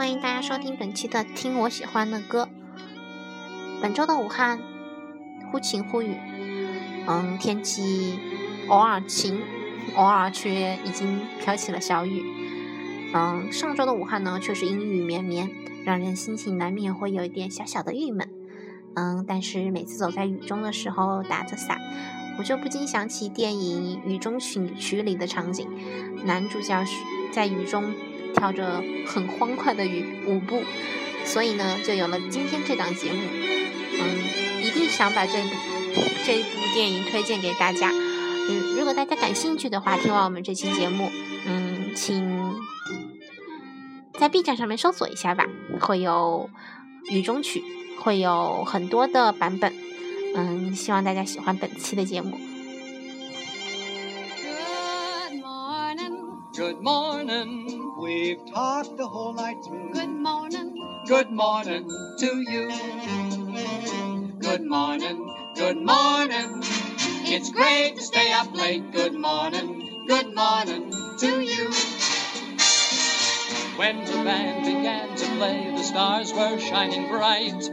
欢迎大家收听本期的《听我喜欢的歌》。本周的武汉忽晴忽雨，嗯，天气偶尔晴，偶尔却已经飘起了小雨。嗯，上周的武汉呢，却是阴雨绵绵，让人心情难免会有一点小小的郁闷。嗯，但是每次走在雨中的时候，打着伞，我就不禁想起电影《雨中曲曲》里的场景，男主角在雨中跳着很欢快的雨舞步，所以呢，就有了今天这档节目。嗯，一定想把这部这部电影推荐给大家。嗯，如果大家感兴趣的话，听完我们这期节目，嗯，请在 B 站上面搜索一下吧，会有《雨中曲》。会有很多的版本，嗯，希望大家喜欢本期的节目。Good morning. Good morning, we've talked the whole night through. Good morning, good morning to you. Good morning, good morning. It's great to stay up late. Good morning, good morning to you. When the band began to play, the stars were shining bright.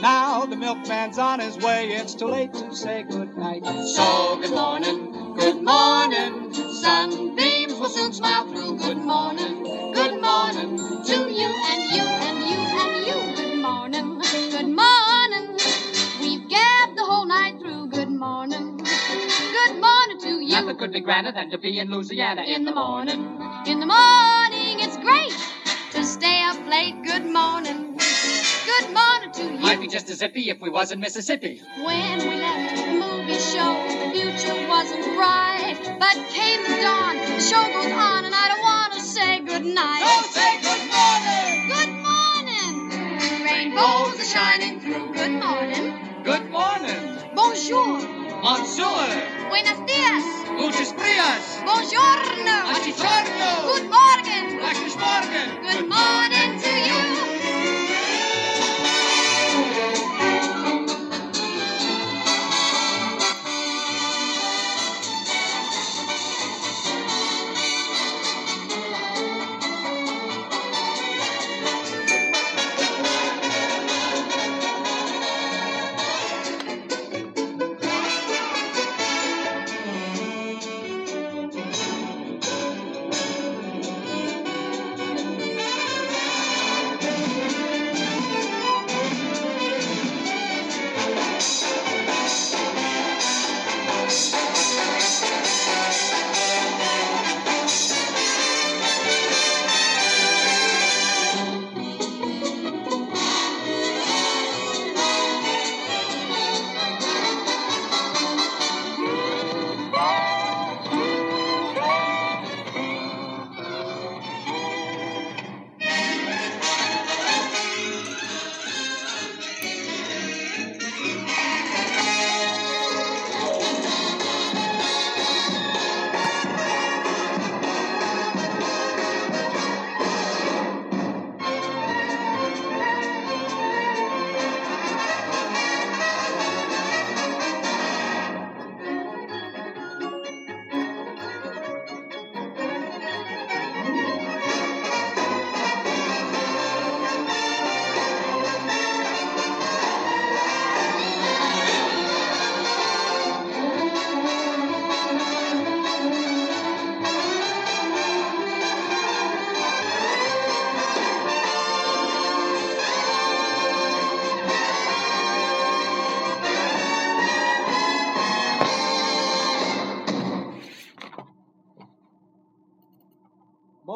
Now the milkman's on his way, it's too late to say goodnight. So good morning, good morning, sunbeams will soon smile through. Good morning, good morning to you and you and you and you. Good morning, good morning, we've gabbed the whole night through. Good morning, good morning to you. Nothing could be grander than to be in Louisiana in the morning. In the morning, it's great to stay up late. Good morning. Good morning to you. Might be just as zippy if we was in Mississippi. When we left the movie show, the future wasn't bright. But dawn, the show goes on, and I don't want to say goodnight. Don't say good morning. Good morning. Rainbows are shining through. Good morning. Good morning. Bonjour. Bonjour. Buenos dias. Muchos dias. Buongiorno. Buongiorno. Good morning. Guten Morgen. Good morning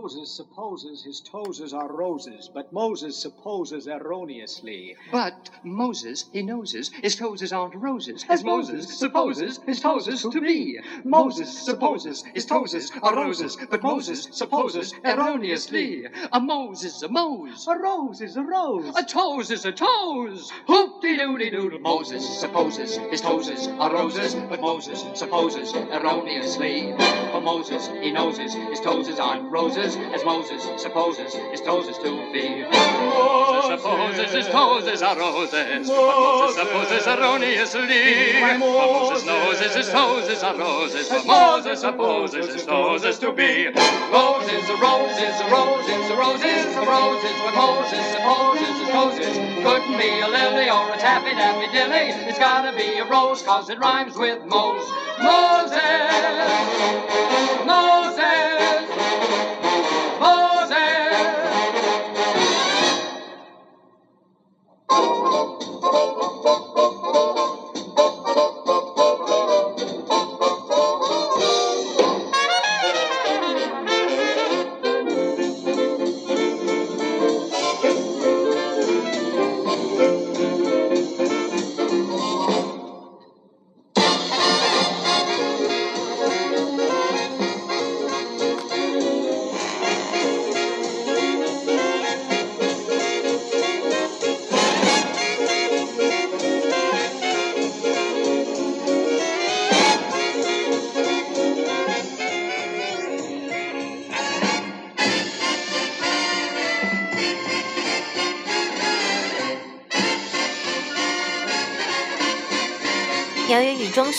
Moses supposes his toeses are roses, but Moses supposes erroneously. But Moses, he noses, his toeses aren't roses, as Moses supposes his toeses to be. Moses supposes his toeses are roses, but Moses supposes erroneously. A Moses is a Mose. A rose is a rose. A toes is a toes. Hoop-de-doo-de-doodle. Moses supposes his toeses are roses, but Moses supposes erroneously. A Moses, he noses, his toeses aren't roses, as Moses supposes his toes is to be. Moses supposes his toes are roses, but Moses supposes erroneously. Moses knows his toes are roses, but Moses supposes his toes is to be. Roses, roses, roses, roses, roses, but Moses supposes his roses couldn't be a lily or a taffy daffy dilly. It's gotta be a rose, cause it rhymes with. Moses! Moses!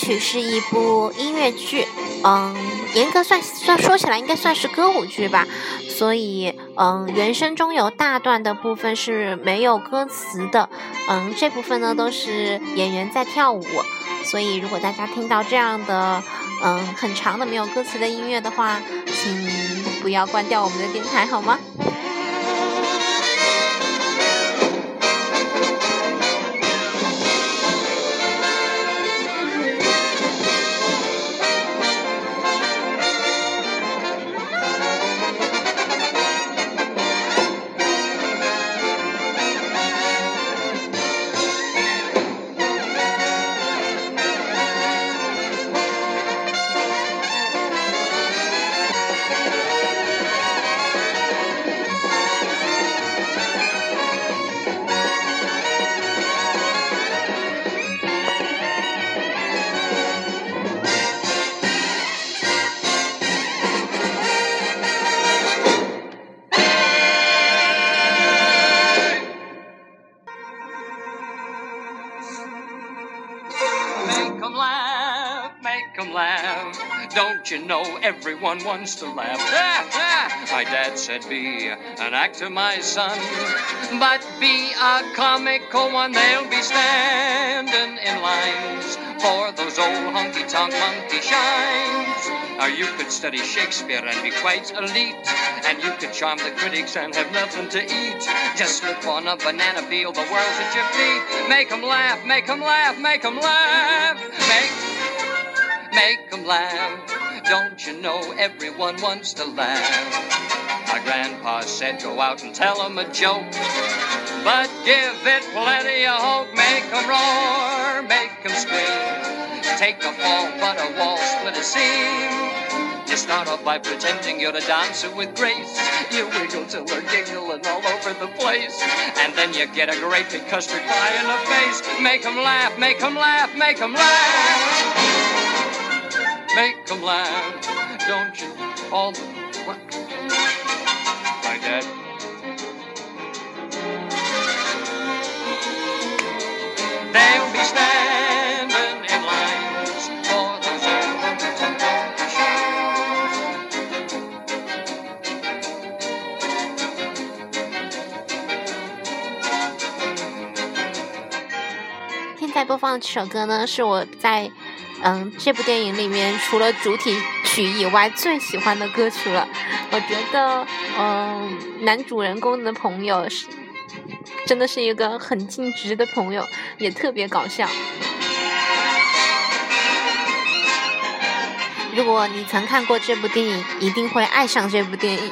曲》是一部音乐剧，嗯，严格算算说起来应该算是歌舞剧吧，所以嗯，原声中有大段的部分是没有歌词的，嗯，这部分呢都是演员在跳舞，所以如果大家听到这样的嗯很长的没有歌词的音乐的话，请不要关掉我们的电台好吗？You know everyone wants to laugh? My dad said be an actor, my son, but be a comical one. They'll be standing in lines for those old honky-tonk monkey shines. Or you could study Shakespeare and be quite elite, and you could charm the critics and have nothing to eat. Just slip on a banana peel, the world's at your feet. Make 'em laugh, make 'em laugh, make 'em laugh. Make, make 'em laugh. Don't you know everyone wants to laugh? My grandpa said go out and tell 'em a joke. But give it plenty of hope. Make 'em roar, make 'em scream. Take a fall, but a wall split a seam. You start off by pretending you're a dancer with grace. You wiggle till they're giggling all over the place. And then you get a great big custard pie in the face. Make 'em laugh, make 'em laugh, make 'em laugh. Make 'em laugh. Don't you all the what? My dad. They'll be standing in lines for those old honky-tonk monkey shines. 现在播放的这首歌呢，是我在嗯这部电影里面除了主题曲以外最喜欢的歌曲了。我觉得嗯男主人公的朋友是真的是一个很尽职的朋友，也特别搞笑。如果你曾看过这部电影，一定会爱上这部电影。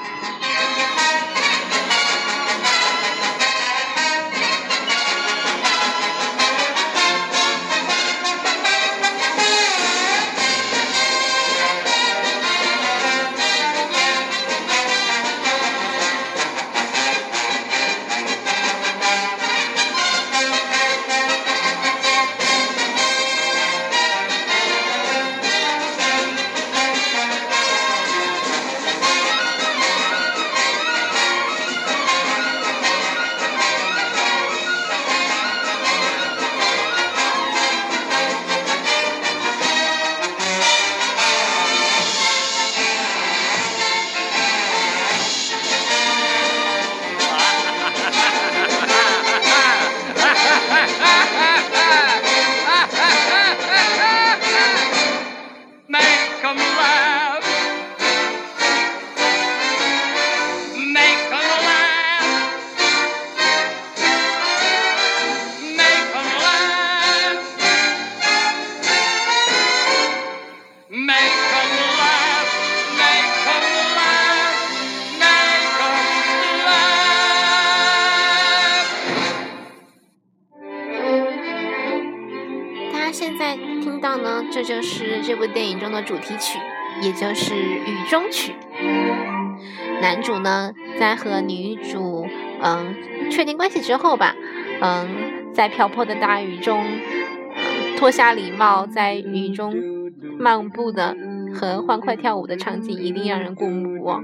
部电影中的主题曲，也就是雨中曲。男主呢，在和女主嗯确定关系之后吧，嗯，在瓢泼的大雨中脱下礼帽，在雨中漫步的和欢快跳舞的场景，一定让人过目不忘。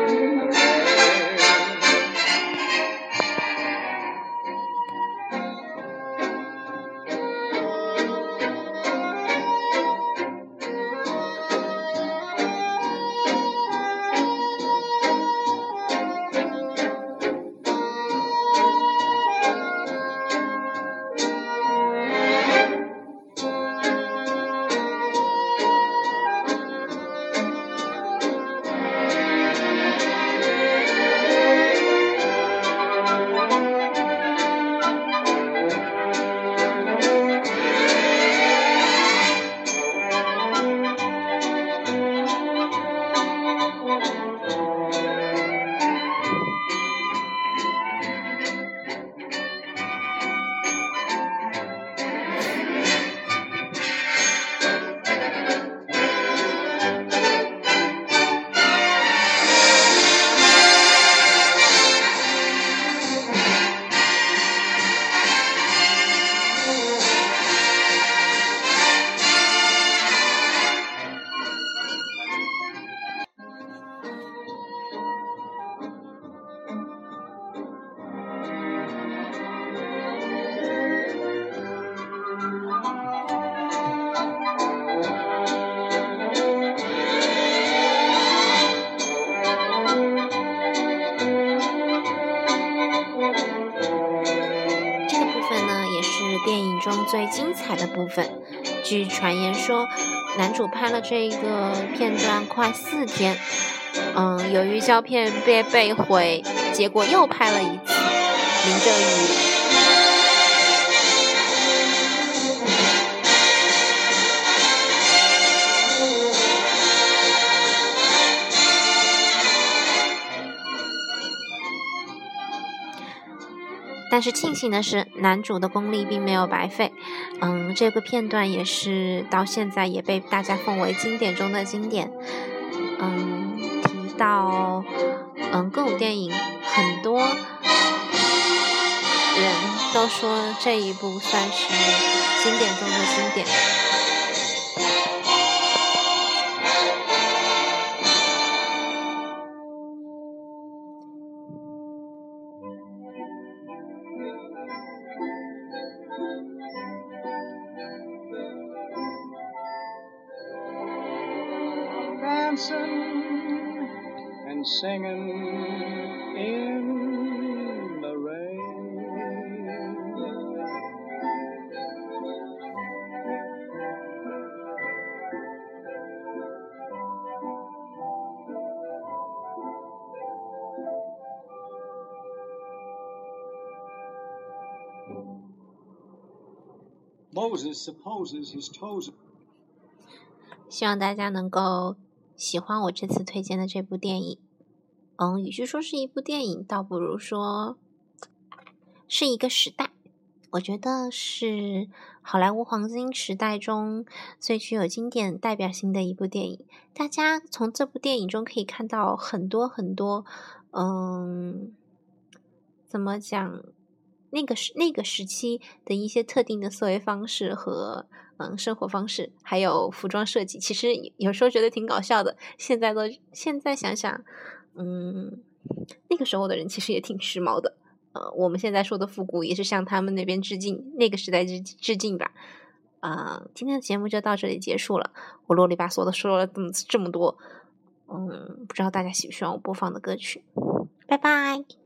电影中最精彩的部分。据传言说，男主拍了这个片段快四天，嗯，由于胶片被被毁，结果又拍了一次，淋着雨。但是庆幸的是，男主的功力并没有白费。嗯，这个片段也是到现在也被大家奉为经典中的经典。嗯，提到嗯歌舞电影，很多人都说这一部算是经典中的经典。dancing and singing in the rain. Moses supposes his toes. 希望大家能够 喜欢我这次推荐的这部电影。嗯，与其说是一部电影，倒不如说是一个时代。我觉得是好莱坞黄金时代中最具有经典代表性的一部电影。大家从这部电影中可以看到很多很多，嗯，怎么讲？那个时那个时期的一些特定的思维方式和嗯生活方式，还有服装设计，其实有时候觉得挺搞笑的。现在都现在想想，嗯，那个时候的人其实也挺时髦的。呃，我们现在说的复古，也是向他们那边致敬，那个时代致致敬吧。啊，今天的节目就到这里结束了。我啰里吧嗦的说了这么这么多，嗯，不知道大家喜不喜欢我播放的歌曲。拜拜。